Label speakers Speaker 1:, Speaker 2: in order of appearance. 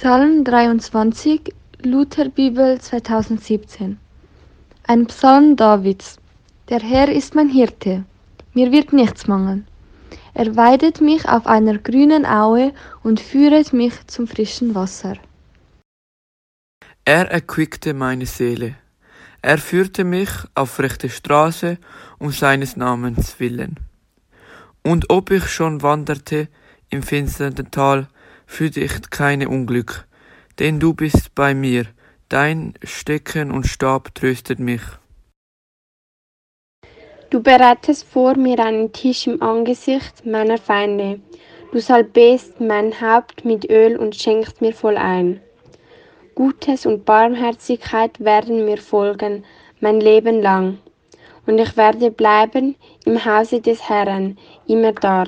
Speaker 1: Psalm 23, Lutherbibel 2017 Ein Psalm Davids Der Herr ist mein Hirte, mir wird nichts mangeln. Er weidet mich auf einer grünen Aue und führet mich zum frischen Wasser.
Speaker 2: Er erquickte meine Seele. Er führte mich auf rechte Straße um seines Namens willen. Und ob ich schon wanderte im finsteren Tal, fürchte keine Unglück, denn du bist bei mir, dein Stecken und Stab tröstet mich.
Speaker 3: Du bereitest vor mir einen Tisch im Angesicht meiner Feinde. Du salbest mein Haupt mit Öl und schenkst mir voll ein. Gutes und Barmherzigkeit werden mir folgen mein Leben lang, und ich werde bleiben im Hause des Herrn immer da.